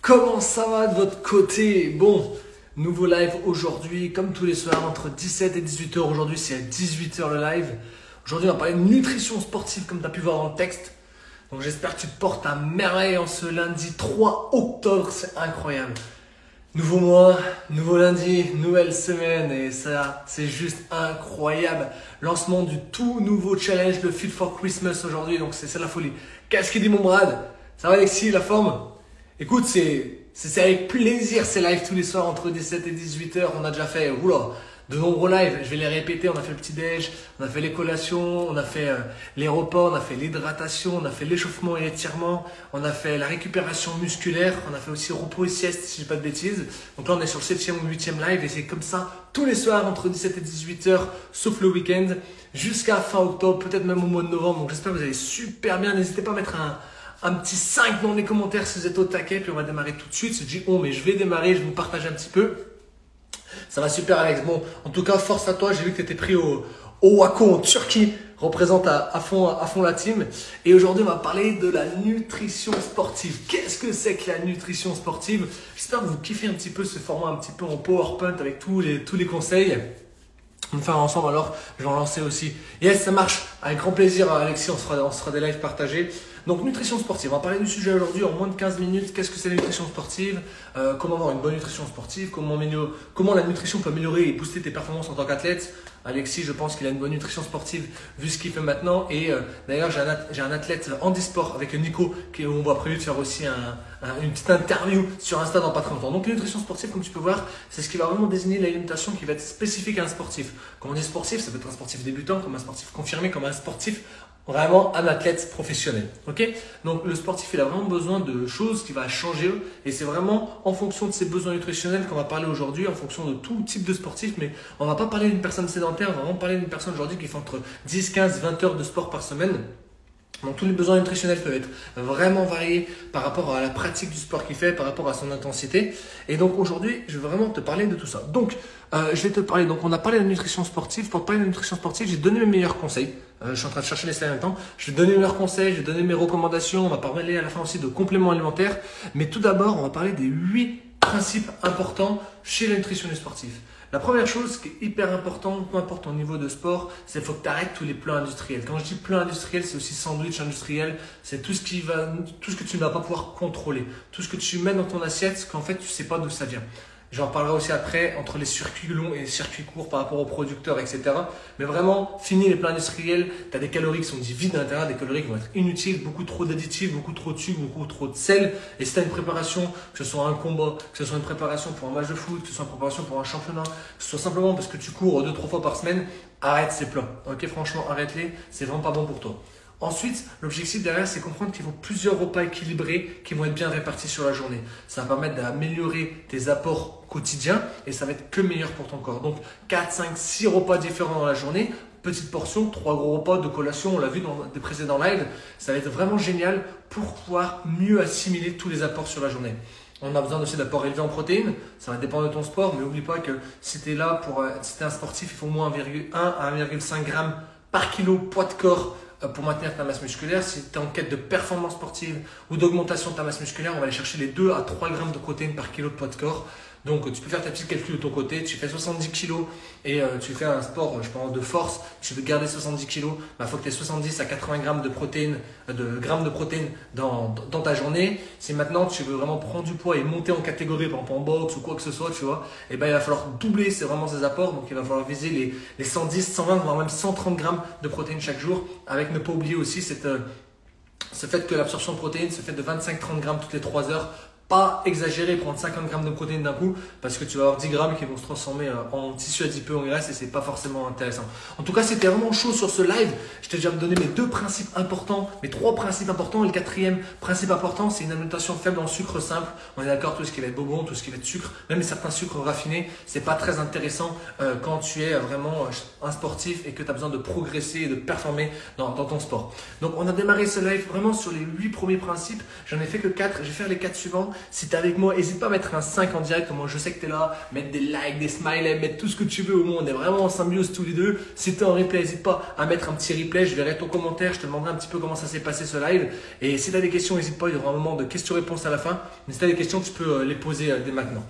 Comment ça va de votre côté? Bon, nouveau live aujourd'hui, comme tous les soirs, entre 17 et 18h. Aujourd'hui, c'est à 18h le live. Aujourd'hui, on va parler de nutrition sportive, comme tu as pu voir dans le texte. Donc, j'espère que tu te portes à merveille en ce lundi 3 octobre. C'est incroyable. Nouveau mois, nouveau lundi, nouvelle semaine et ça, c'est juste incroyable. Lancement du tout nouveau challenge, le Fit for Christmas aujourd'hui, donc c'est la folie. Qu'est-ce qu'il dit mon Brad? Ça va Alexis, la forme? Écoute, c'est avec plaisir ces lives tous les soirs entre 17 et 18 heures. On a déjà fait, oula, de nombreux lives. Je vais les répéter. On a fait le petit déj, on a fait les collations, on a fait euh, les repas, on a fait l'hydratation, on a fait l'échauffement et l'étirement, on a fait la récupération musculaire, on a fait aussi repos et sieste si je dis pas de bêtises. Donc là, on est sur le 7e ou 8e live et c'est comme ça tous les soirs entre 17 et 18 heures, sauf le week-end, jusqu'à fin octobre, peut-être même au mois de novembre. Donc j'espère que vous allez super bien. N'hésitez pas à mettre un un petit 5 dans les commentaires si vous êtes au taquet, puis on va démarrer tout de suite. C'est dit, oh, mais je vais démarrer, je vous partager un petit peu. Ça va super, Alex. Bon, en tout cas, force à toi. J'ai vu que tu étais pris au, au Waco en Turquie. Représente à, fond, à fond la team. Et aujourd'hui, on va parler de la nutrition sportive. Qu'est-ce que c'est que la nutrition sportive? J'espère que vous kiffez un petit peu ce format un petit peu en PowerPoint avec tous les, tous les conseils. On va faire ensemble alors, je vais en lancer aussi. Yes, ça marche. Avec grand plaisir, Alexis, on sera, on sera des lives partagés. Donc nutrition sportive, on va parler du sujet aujourd'hui en moins de 15 minutes. Qu'est-ce que c'est la nutrition sportive? Euh, Comment avoir une bonne nutrition sportive? Comment, comment la nutrition peut améliorer et booster tes performances en tant qu'athlète? Alexis, je pense qu'il a une bonne nutrition sportive vu ce qu'il fait maintenant. Et euh, d'ailleurs, j'ai un, un athlète handisport avec Nico qui, on va prévu de faire aussi un, une petite interview sur Insta dans pas très longtemps. Donc, nutrition sportive, comme tu peux voir, c'est ce qui va vraiment désigner l'alimentation qui va être spécifique à un sportif. Quand on dit sportif, ça peut être un sportif débutant, comme un sportif confirmé, comme un sportif vraiment un athlète professionnel. Ok? Donc le sportif, il a vraiment besoin de choses qui vont changer et c'est vraiment en fonction de ses besoins nutritionnels qu'on va parler aujourd'hui, en fonction de tout type de sportif. Mais on va pas parler d'une personne sédentaire, on va vraiment parler d'une personne aujourd'hui qui fait entre 10, 15, 20 heures de sport par semaine. Donc tous les besoins nutritionnels peuvent être vraiment variés par rapport à la pratique du sport qu'il fait, par rapport à son intensité. Et donc aujourd'hui, je vais vraiment te parler de tout ça. Donc euh, je vais te parler, donc on a parlé de nutrition sportive. Pour te parler de nutrition sportive, j'ai donné mes meilleurs conseils. Euh, je suis en train de chercher les slides en même temps. Je vais donner mes meilleurs conseils, je vais donner mes recommandations. On va parler à la fin aussi de compléments alimentaires. Mais tout d'abord, on va parler des huit principes importants chez la nutrition sportive. La première chose qui est hyper importante, peu importe ton niveau de sport, c'est qu'il faut que tu arrêtes tous les plats industriels. Quand je dis plats industriels, c'est aussi sandwich industriel. C'est tout ce qui va, tout ce que tu ne vas pas pouvoir contrôler. Tout ce que tu mets dans ton assiette, qu'en fait, tu sais pas d'où ça vient. J'en parlerai aussi après entre les circuits longs et les circuits courts par rapport aux producteurs, etc. Mais vraiment, fini les plats industriels. Tu as des calories qui sont dites vides à l'intérieur, des calories qui vont être inutiles, beaucoup trop d'additifs, beaucoup trop de sucre, beaucoup trop de sel. Et si tu une préparation, que ce soit un combat, que ce soit une préparation pour un match de foot, que ce soit une préparation pour un championnat, que ce soit simplement parce que tu cours deux, trois fois par semaine, arrête ces plats. Ok, franchement, arrête-les. C'est vraiment pas bon pour toi. Ensuite, l'objectif derrière, c'est comprendre qu'il faut plusieurs repas équilibrés qui vont être bien répartis sur la journée. Ça va permettre d'améliorer tes apports quotidiens et ça va être que meilleur pour ton corps. Donc 4, 5, 6 repas différents dans la journée, petite portion, 3 gros repas de collation, on l'a vu dans des précédents lives. Ça va être vraiment génial pour pouvoir mieux assimiler tous les apports sur la journée. On a besoin aussi d'apports élevés en protéines, ça va dépendre de ton sport, mais n'oublie pas que si tu es là pour, euh, si un sportif, il faut au moins 1,1 à 1,5 g par kilo poids de corps pour maintenir ta masse musculaire. Si tu es en quête de performance sportive ou d'augmentation de ta masse musculaire, on va aller chercher les 2 à 3 grammes de protéines par kilo de poids de corps. Donc tu peux faire ta petite calcul de ton côté, tu fais 70 kg et euh, tu fais un sport, je pense, de force, tu veux garder 70 kg, il faut que tu aies 70 à 80 grammes de protéines, euh, de grammes de protéines dans, ta journée. Si maintenant tu veux vraiment prendre du poids et monter en catégorie, par exemple en boxe ou quoi que ce soit, tu vois, et eh ben il va falloir doubler c'est vraiment ces apports. Donc il va falloir viser les, les 110, 120, voire même 130 grammes de protéines chaque jour, avec ne pas oublier aussi euh, ce fait que l'absorption de protéines se fait de 25-30 grammes toutes les 3 heures pas exagérer, prendre 50 grammes de protéines d'un coup, parce que tu vas avoir 10 grammes qui vont se transformer euh, en tissu adipeux, en graisse, et c'est pas forcément intéressant. En tout cas, c'était vraiment chaud sur ce live. Je t'ai déjà donné mes deux principes importants, mes trois principes importants, et le quatrième principe important, c'est une alimentation faible en sucre simple. On est d'accord, tout ce qui va être bonbon, tout ce qui va être sucre, même certains sucres raffinés, c'est pas très intéressant euh, quand tu es vraiment euh, un sportif et que tu as besoin de progresser et de performer dans, dans, ton sport. Donc, on a démarré ce live vraiment sur les huit premiers principes. J'en ai fait que quatre. Je vais faire les quatre suivants. Si tu es avec moi, n'hésite pas à mettre un 5 en direct. Au moins, je sais que tu es là. Mettre des likes, des smileys, mettre tout ce que tu veux. Au moins, on est vraiment en symbiose tous les deux. Si tu es en replay, n'hésite pas à mettre un petit replay. Je verrai ton commentaire. Je te demanderai un petit peu comment ça s'est passé ce live. Et si tu as des questions, n'hésite pas. Il y aura un moment de questions-réponses à la fin. Mais si tu as des questions, tu peux euh, les poser euh, dès maintenant.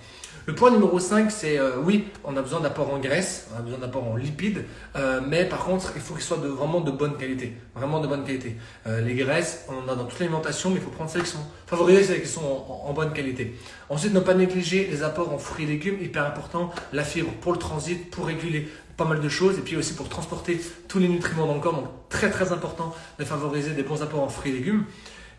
Le point numéro 5, c'est euh, oui, on a besoin d'apport en graisse, on a besoin d'apport en lipides, euh, mais par contre, il faut qu'ils soient vraiment de bonne qualité. Vraiment de bonne qualité. Euh, les graisses, on en a dans toute l'alimentation, mais il faut prendre celles qui sont favoriser celles qui sont en, bonne qualité. Ensuite, ne pas négliger les apports en fruits et légumes, hyper important. La fibre pour le transit, pour réguler pas mal de choses, et puis aussi pour transporter tous les nutriments dans le corps. Donc, très très important de favoriser des bons apports en fruits et légumes.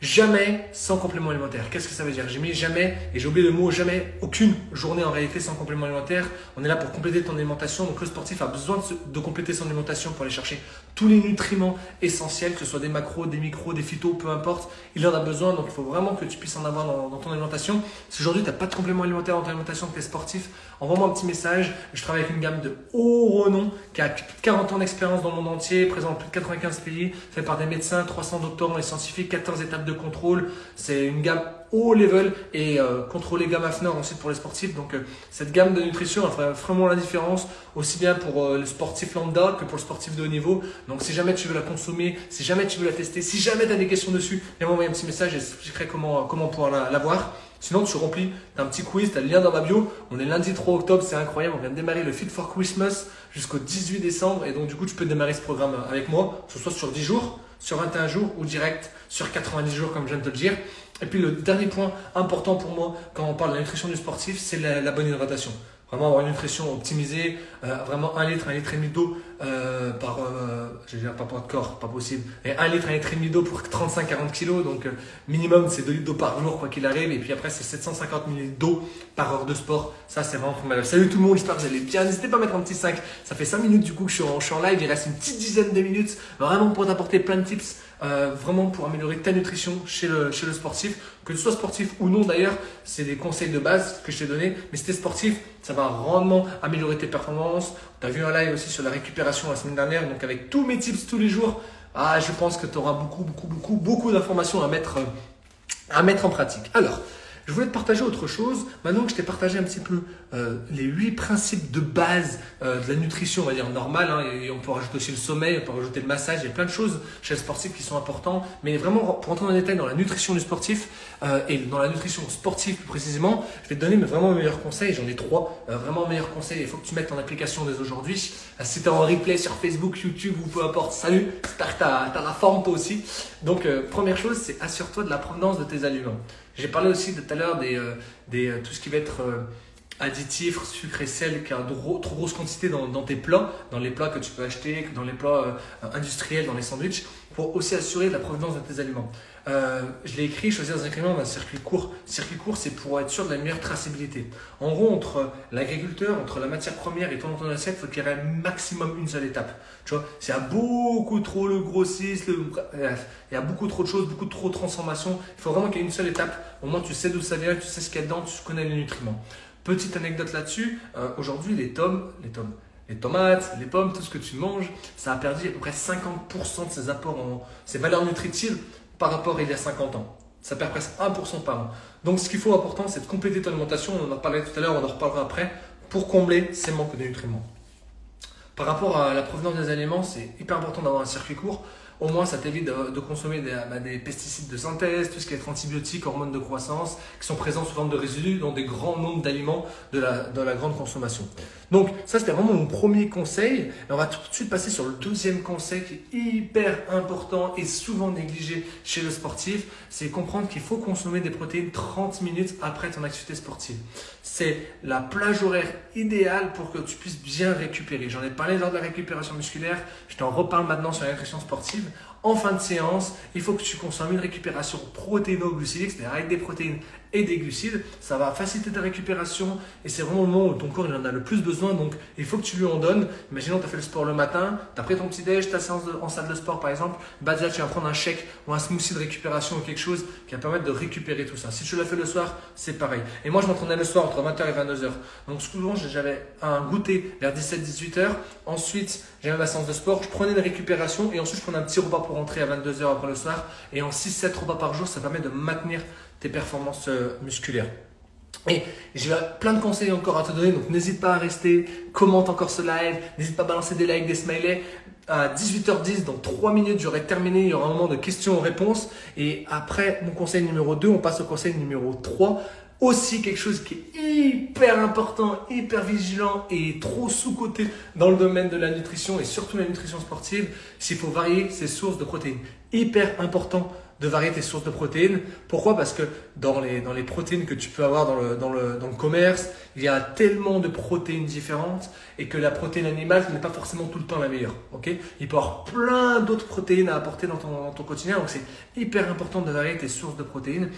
Jamais sans complément alimentaire. Qu'est-ce que ça veut dire? J'ai mis jamais, et j'ai oublié le mot jamais, aucune journée en réalité sans complément alimentaire. On est là pour compléter ton alimentation. Donc le sportif a besoin de, compléter son alimentation pour aller chercher tous les nutriments essentiels, que ce soit des macros, des micros, des phytos, peu importe. Il en a besoin, donc il faut vraiment que tu puisses en avoir dans, ton alimentation. Si aujourd'hui tu n'as pas de complément alimentaire dans ton alimentation, que tu es sportif, envoie-moi un petit message. Je travaille avec une gamme de haut renom qui a plus de 40 ans d'expérience dans le monde entier, présent dans plus de 95 pays, fait par des médecins, 300 doctorants et scientifiques, 14 étapes de contrôle. C'est une gamme haut level et euh, contrôler gamme Afner ensuite pour les sportifs. Donc euh, cette gamme de nutrition elle fait vraiment la différence aussi bien pour euh, le sportif lambda que pour le sportif de haut niveau. Donc si jamais tu veux la consommer, si jamais tu veux la tester, si jamais tu as des questions dessus, viens m'envoyer un petit message et j'expliquerai comment, comment pouvoir la, voir. Sinon, tu remplis, as un petit quiz, tu as le lien dans ma bio. On est lundi 3 octobre, c'est incroyable. On vient de démarrer le Fit for Christmas jusqu'au 18 décembre. Et donc, du coup, tu peux démarrer ce programme avec moi, que ce soit sur 10 jours, sur 21 jours ou direct sur 90 jours, comme je viens de te le dire. Et puis, le dernier point important pour moi quand on parle de la nutrition du sportif, c'est la bonne hydratation. Vraiment avoir une nutrition optimisée, euh, vraiment un litre, un litre et demi d'eau euh, par, euh, je dire pas pour de corps, pas possible, et un litre, un litre et demi d'eau pour 35-40 kilos, donc minimum c'est 2 litres d'eau par jour quoi qu'il arrive, et puis après c'est 750 ml d'eau par heure de sport, ça c'est vraiment mal. Salut tout le monde, j'espère que vous allez bien, n'hésitez pas à mettre un petit 5, ça fait 5 minutes du coup que je suis en, live, il reste une petite dizaine de minutes, vraiment pour t'apporter plein de tips euh, vraiment pour améliorer ta nutrition chez le, chez le sportif. Que tu sois sportif ou non d'ailleurs, c'est des conseils de base que je t'ai donnés. Mais si tu es sportif, ça va grandement améliorer tes performances. Tu as vu un live aussi sur la récupération la semaine dernière, donc avec tous mes tips tous les jours. Ah, je pense que tu auras beaucoup, beaucoup, beaucoup, beaucoup d'informations à mettre, à mettre en pratique. Alors, je voulais te partager autre chose. Maintenant que je t'ai partagé un petit peu euh, les huit principes de base euh, de la nutrition, on va dire normale, hein, et on peut rajouter aussi le sommeil, on peut rajouter le massage, il y a plein de choses chez le sportif qui sont importantes. Mais vraiment, pour entrer en détail dans la nutrition du sportif euh, et dans la nutrition sportive plus précisément, je vais te donner vraiment mes meilleurs conseils. J'en ai trois, vraiment meilleurs conseils. Il faut que tu mettes en application dès aujourd'hui. si tu es en replay sur Facebook, YouTube ou peu importe, salut, j'espère que tu as, la forme toi aussi. Donc, première chose, c'est assure-toi de la provenance de tes aliments. J'ai parlé aussi tout à l'heure des, euh, des, euh, tout ce qui va être euh, additif, sucre et sel, qui a trop, grosse quantité dans, tes plats, dans les plats que tu peux acheter, dans les plats industriels, dans les sandwichs, pour aussi assurer la provenance de tes aliments. Euh, je l'ai écrit, choisir des ingrédients d'un circuit court. Circuit court, c'est pour être sûr de la meilleure traçabilité. En gros, entre l'agriculteur, entre la matière première et ton, ton assiette, il faut qu'il y ait un maximum une seule étape. Tu vois, s'il y a beaucoup trop le grossiste, il y a beaucoup trop de choses, beaucoup trop de transformations, il faut vraiment qu'il y ait une seule étape. Au moins, tu sais d'où ça vient, tu sais ce qu'il y a dedans, tu connais les nutriments. Petite anecdote là-dessus, euh, aujourd'hui, les tomes, les tomes, les tomates, les pommes, tout ce que tu manges, ça a perdu à peu près 50% de ses apports en ses valeurs nutritives par rapport à il y a 50 ans. Ça perd presque 1% par an. Donc ce qu'il faut important, c'est de compléter ton alimentation, on en parlait tout à l'heure, on en reparlera après, pour combler ces manques de nutriments. Par rapport à la provenance des aliments, c'est hyper important d'avoir un circuit court au moins ça t'évite de, consommer bah, des, pesticides de synthèse, tout ce qui est antibiotiques, hormones de croissance, qui sont présents sous forme de résidus dans des grands nombres d'aliments de la, grande consommation. Donc ça c'était vraiment mon premier conseil. On va tout de suite passer sur le deuxième conseil qui est hyper important et souvent négligé chez le sportif, c'est comprendre qu'il faut consommer des protéines 30 minutes après ton activité sportive. C'est la plage horaire idéale pour que tu puisses bien récupérer. J'en ai parlé lors de la récupération musculaire, je t'en reparle maintenant sur la nutrition sportive en fin de séance, il faut que tu consommes une récupération protéino-glucidique, c'est-à-dire avec des protéines et des glucides. Ça va faciliter ta récupération et c'est vraiment le moment où ton corps il en a le plus besoin. Donc il faut que tu lui en donnes. Imaginons tu as fait le sport le matin, tu as pris ton petit déj, ta séance en salle de sport par exemple. Bah déjà tu vas prendre un chèque ou un smoothie de récupération ou quelque chose qui va permettre de récupérer tout ça. Si tu l'as fait le soir, c'est pareil. Et moi je m'entraînais le soir entre 20h et 22h. Donc souvent j'avais un goûter vers 17-18h. Ensuite j'avais ma séance de sport, je prenais une récupération et ensuite je prenais un petit repas pour rentrer à 22h après le soir. Et en 6-7 repas par jour, ça permet de maintenir performances euh, musculaires. Et j'ai plein de conseils encore à te donner, donc n'hésite pas à rester, commente encore ce live, n'hésite pas à balancer des likes, des smileys. À 18h10, dans 3 minutes, j'aurai terminé, il y aura un moment de questions-réponses. Et après mon conseil numéro 2, on passe au conseil numéro 3 aussi quelque chose qui est hyper important, hyper vigilant et trop sous-coté dans le domaine de la nutrition et surtout la nutrition sportive, s'il faut varier ses sources de protéines. Hyper important de varier tes sources de protéines. Pourquoi? Parce que dans les, protéines que tu peux avoir dans le, commerce, il y a tellement de protéines différentes et que la protéine animale n'est pas forcément tout le temps la meilleure. il peut y avoir plein d'autres protéines à apporter dans ton, dans ton quotidien, donc c'est hyper important de varier tes sources de protéines.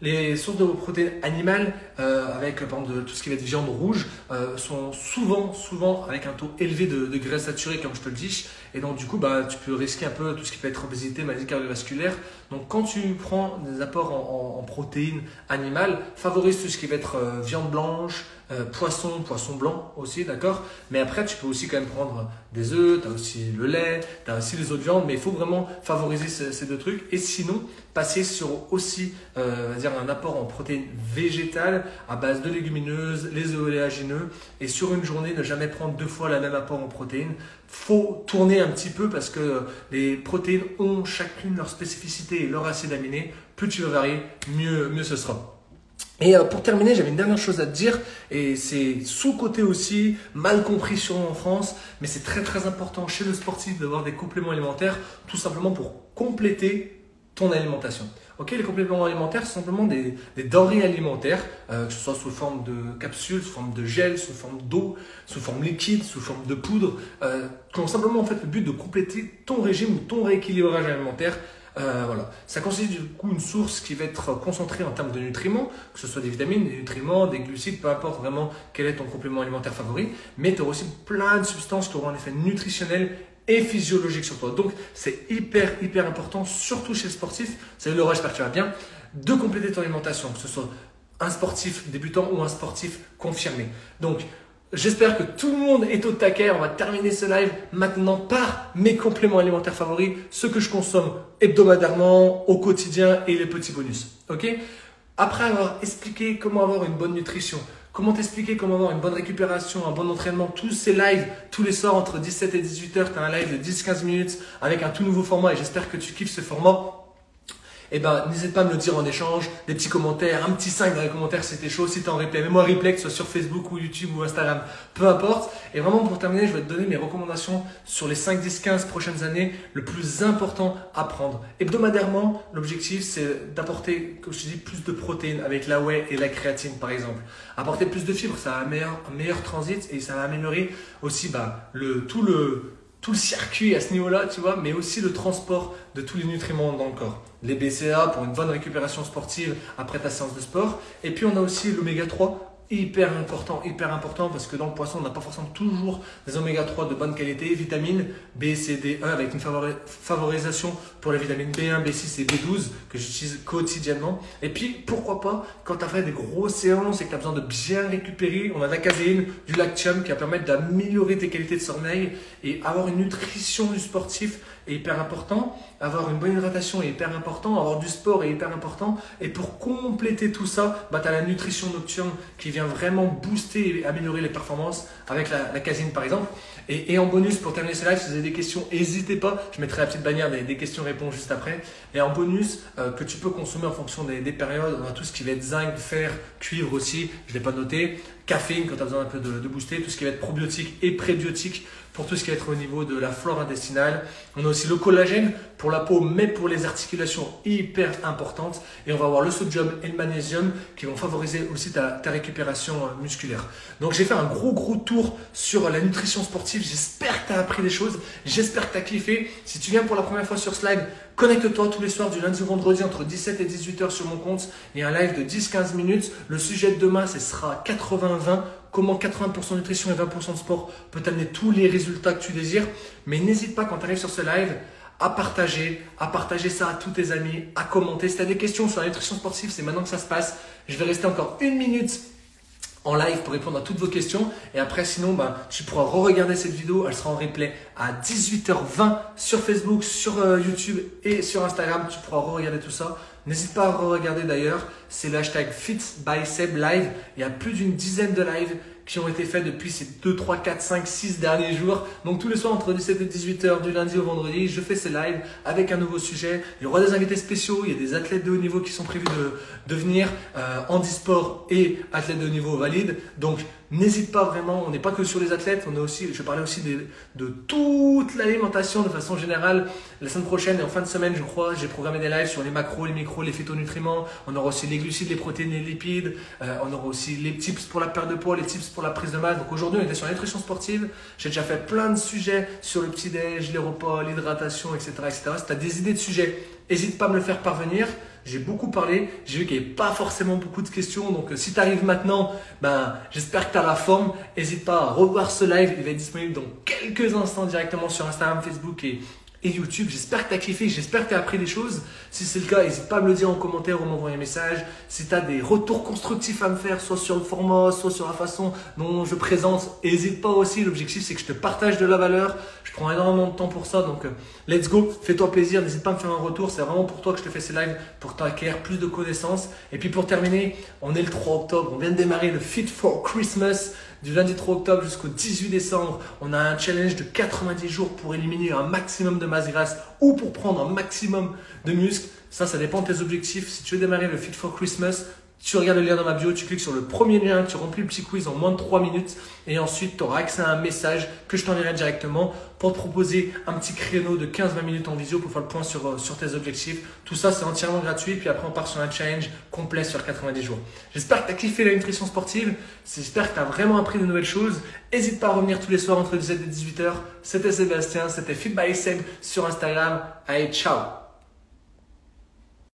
Les sources de protéines animales, euh, avec par exemple tout ce qui va être viande rouge, euh, sont souvent, souvent avec un taux élevé de, de, graisse saturée, comme je te le dis. Et donc, du coup, bah, tu peux risquer un peu tout ce qui peut être obésité, maladie cardiovasculaire. Donc, quand tu prends des apports en, en, protéines animales, favorise tout ce qui va être euh, viande blanche, euh, poisson, poisson blanc aussi, d'accord Mais après, tu peux aussi quand même prendre des œufs, tu as aussi le lait, tu as aussi les autres viandes, mais il faut vraiment favoriser ces, deux trucs. Et sinon, passer sur aussi euh, dire un apport en protéines végétales à base de légumineuses, les oléagineux, et sur une journée, ne jamais prendre deux fois la même apport en protéines. faut tourner un petit peu parce que les protéines ont chacune leur spécificité et leur acide aminé. Plus tu veux varier, mieux, mieux ce sera. Et euh, pour terminer, j'avais une dernière chose à te dire, et c'est sous-côté aussi, mal compris sur en France, mais c'est très très important chez le sportif d'avoir des compléments alimentaires, tout simplement pour compléter ton alimentation. Ok, les compléments alimentaires, sont simplement des, des denrées alimentaires, euh, que ce soit sous forme de capsules, sous forme de gel, sous forme d'eau, sous forme liquide, sous forme de poudre, euh, qui ont simplement en fait le but de compléter ton régime ou ton rééquilibrage alimentaire euh, voilà. Ça constitue du coup une source qui va être concentrée en termes de nutriments, que ce soit des vitamines, des nutriments, des glucides, peu importe vraiment quel est ton complément alimentaire favori, mais tu auras aussi plein de substances qui auront un effet nutritionnel et physiologique sur toi. Donc c'est hyper hyper important, surtout chez le sportif, c'est le que tu vas bien, de compléter ton alimentation, que ce soit un sportif débutant ou un sportif confirmé. Donc J'espère que tout le monde est au taquet. On va terminer ce live maintenant par mes compléments alimentaires favoris, ceux que je consomme hebdomadairement, au quotidien et les petits bonus. Ok? Après avoir expliqué comment avoir une bonne nutrition, comment t'expliquer comment avoir une bonne récupération, un bon entraînement, tous ces lives, tous les soirs entre 17 et 18 heures, tu as un live de 10-15 minutes avec un tout nouveau format et j'espère que tu kiffes ce format eh ben, n'hésite pas à me le dire en échange, des petits commentaires, un petit 5 dans les commentaires si t'es chaud, si t'es en replay. Mets-moi un replay, que ce soit sur Facebook ou YouTube ou Instagram, peu importe. Et vraiment, pour terminer, je vais te donner mes recommandations sur les 5, 10, 15 prochaines années, le plus important à prendre. Hebdomadairement, l'objectif, c'est d'apporter, comme je te dis, plus de protéines avec la whey et la créatine, par exemple. Apporter plus de fibres, ça a un meilleur, meilleur transit et ça va améliorer aussi bah, le, tout le, tout le circuit à ce niveau-là, tu vois, mais aussi le transport de tous les nutriments dans le corps. Les BCA pour une bonne récupération sportive après ta séance de sport. Et puis on a aussi l'oméga 3 hyper important, hyper important parce que dans le poisson, on n'a pas forcément toujours des oméga 3 de bonne qualité, vitamines B, C, D, E avec une favorisation pour la vitamine B1, B6 et B12 que j'utilise quotidiennement. Et puis, pourquoi pas, quand tu as fait des grosses séances et que tu as besoin de bien récupérer, on a de la caséine, du lactium qui va permettre d'améliorer tes qualités de sommeil et avoir une nutrition du sportif est hyper important, avoir une bonne hydratation est hyper important, avoir du sport est hyper important. Et pour compléter tout ça, bah, tu as la nutrition nocturne qui vient vraiment booster et améliorer les performances avec la, casine par exemple. Et, en bonus, pour terminer ce live, si vous avez des questions, n'hésitez pas. Je mettrai la petite bannière des, des questions-réponses juste après. Et en bonus, euh, que tu peux consommer en fonction des, des, périodes, on a tout ce qui va être zinc, fer, cuivre aussi, je ne l'ai pas noté. Caféine quand tu as besoin un peu de, de booster, tout ce qui va être probiotique et prébiotique pour tout ce qui va être au niveau de la flore intestinale. On a aussi le collagène pour la peau, mais pour les articulations hyper importantes. Et on va avoir le sodium et le magnésium qui vont favoriser aussi ta, récupération euh, musculaire. Donc j'ai fait un gros gros tour sur la nutrition sportive. J'espère que tu as appris des choses. J'espère que tu as kiffé. Si tu viens pour la première fois sur ce live, connecte-toi tous les soirs du lundi au vendredi entre 17 et 18 heures sur mon compte. Il y a un live de 10-15 minutes. Le sujet de demain, ce sera 80-20 comment 80% nutrition et 20% de sport peut t'amener tous les résultats que tu désires. Mais n'hésite pas quand tu arrives sur ce live à partager, à partager ça à tous tes amis, à commenter. Si tu des questions sur la nutrition sportive, c'est maintenant que ça se passe. Je vais rester encore une minute en live pour répondre à toutes vos questions. Et après, sinon, ben, tu pourras re-regarder cette vidéo. Elle sera en replay à 18h20 sur Facebook, sur euh, YouTube et sur Instagram. Tu pourras re-regarder tout ça. N'hésite pas à re-regarder d'ailleurs. C'est le hashtag Live. Il y a plus d'une dizaine de lives qui ont été faits depuis ces 2, 3, 4, 5, 6 derniers jours. Donc tous les soirs entre 17 et 18 h du lundi au vendredi, je fais ces lives avec un nouveau sujet. Il y aura des invités spéciaux, il y a des athlètes de haut niveau qui sont prévus de, de venir, euh, handisport et athlètes de haut niveau valide. Donc N'hésite pas vraiment, on n'est pas que sur les athlètes, on est aussi, je parlais aussi de, toute l'alimentation de façon générale. La semaine prochaine et en fin de semaine, je crois, j'ai programmé des lives sur les macros, les micros, les phytonutriments. On aura aussi les glucides, les protéines, les lipides. Euh, on aura aussi les tips pour la perte de poids, les tips pour la prise de masse. Donc aujourd'hui, on était sur la nutrition sportive. J'ai déjà fait plein de sujets sur le petit-déj, les l'hydratation, etc., etc. Si tu as des idées de sujets, n'hésite pas à me le faire parvenir. J'ai beaucoup parlé, j'ai vu qu'il n'y avait pas forcément beaucoup de questions. Donc, euh, si tu arrives maintenant, ben, j'espère que tu as la forme. N'hésite pas à revoir ce live. Il va être disponible dans quelques instants directement sur Instagram, Facebook et, et YouTube. J'espère que tu as kiffé, j'espère que tu as appris des choses. Si c'est le cas, n'hésite pas à me le dire en commentaire ou m'envoyer un message. Si tu as des retours constructifs à me faire, soit sur le format, soit sur la façon dont je présente, n'hésite pas aussi. L'objectif, c'est que je te partage de la valeur. Je prends énormément de temps pour ça, donc euh, let's go, fais-toi plaisir. N'hésite pas à me faire un retour. C'est vraiment pour toi que je te fais ces lives, pour t'acquérir plus de connaissances. Et puis pour terminer, on est le 3 octobre, on vient de démarrer le Fit for Christmas du lundi 3 octobre jusqu'au 18 décembre, on a un challenge de 90 jours pour éliminer un maximum de masse grasse ou pour prendre un maximum de muscles. Ça, ça dépend de tes objectifs. Si tu veux démarrer le Fit for Christmas, tu regardes le lien dans ma bio, tu cliques sur le premier lien, tu remplis le petit quiz en moins de 3 minutes et ensuite tu auras accès à un message que je t'enverrai directement pour te proposer un petit créneau de 15-20 minutes en visio pour faire le point sur, euh, sur tes objectifs. Tout ça, c'est entièrement gratuit. Puis après, on part sur un challenge complet sur 90 jours. J'espère que tu as kiffé la nutrition sportive. J'espère que tu as vraiment appris de nouvelles choses. N'hésite pas à revenir tous les soirs entre 17 et 18h. C'était Sébastien, c'était Fit by Seb sur Instagram. Allez, ciao